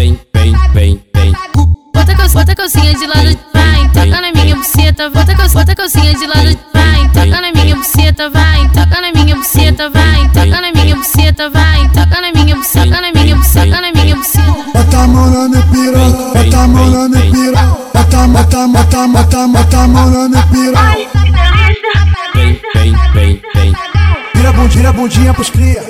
vem, vem, vem, vem. Bota, cal, bota calcinha de lado, vai, toca na minha buceta. Bota, cal, bota calcinha de lado, vai, toca na minha buceta, vai, toca na minha buceta, vai, toca na minha buceta, vai, toca na minha buceta, toca na minha buceta, na minha buceta. Bota a mão na minha piroca, bota a mão na minha piroca. Bota, bota, bota, bota, bota a mão na minha piroca. Vem, vem, vem, vem. Vira a bundinha, a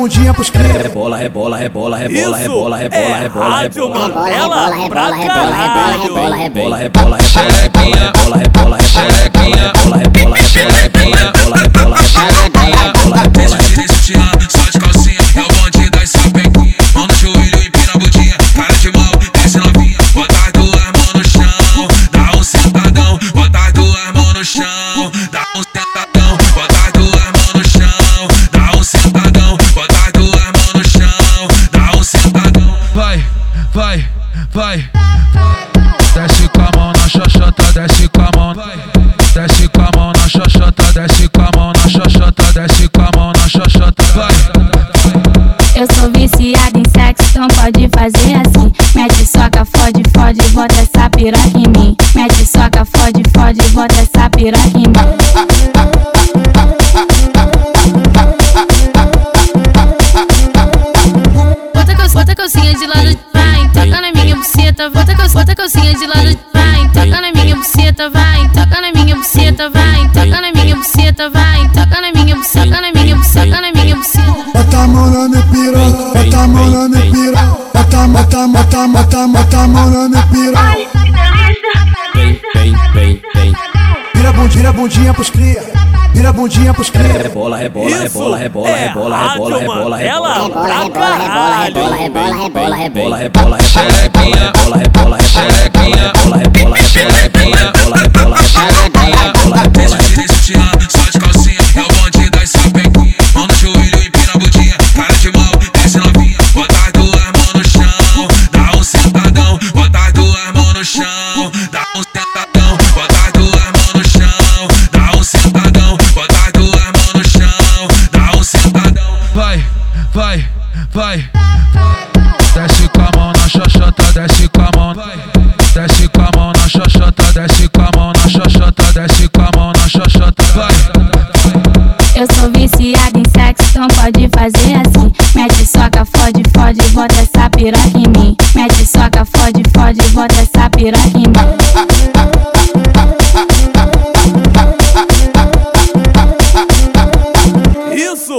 bundinha pros cria. Vira a bundinha pros cria. Rebola, rebola, rebola, rebola, rebola, rebola, é rebola, Rádio rebola. Mandela pra caralho. Rebola, rebola, rebola, rebola, rebola, rebola, rebola, rebola, rebola, rebola, rebola, rebola, vai. Desce com a mão na xoxota, desce com a mão. Desce com a mão na xoxota, desce com a mão na xoxota, desce com a mão na xoxota, vai. Eu sou viciada em sexo, então pode fazer assim. Mete soca, fode, fode, bota essa piroca em mim. Mete soca, fode, fode, bota essa piroca em mim. Bota, bota calcinha de lado, buceta. Bota, bota calcinha de lado, vai, toca na minha buceta, vai, toca na minha buceta, vai, toca na minha buceta, vai, toca na minha buceta, toca na minha buceta, toca na minha buceta. Bota a mão na minha piroca. Bota a mão na minha piroca. Bota, bota, bota, bota, bota a mão na minha piroca. vem, vem, vem, vem. Vira a bundinha, bundinha pros cria. Vira bundinha pros cria. Rebola, rebola, Isso rebola, rebola, é rebola, Rádio rebola, rebola, Mandela rebola. pra caralho. Rebola, rebola, rebola, rebola, rebola, rebola, rebola, rebola, rebola, Vai, vai. Desce com a mão na xoxota, desce com a mão. Desce com a mão na xoxota, desce com a mão na xoxota, desce com a mão na xoxota, vai. Eu sou viciada em sexo, então pode fazer assim. Mete soca, fode, fode, bota essa piroca em mim. Mete soca, fode, fode, bota essa piroca em mim.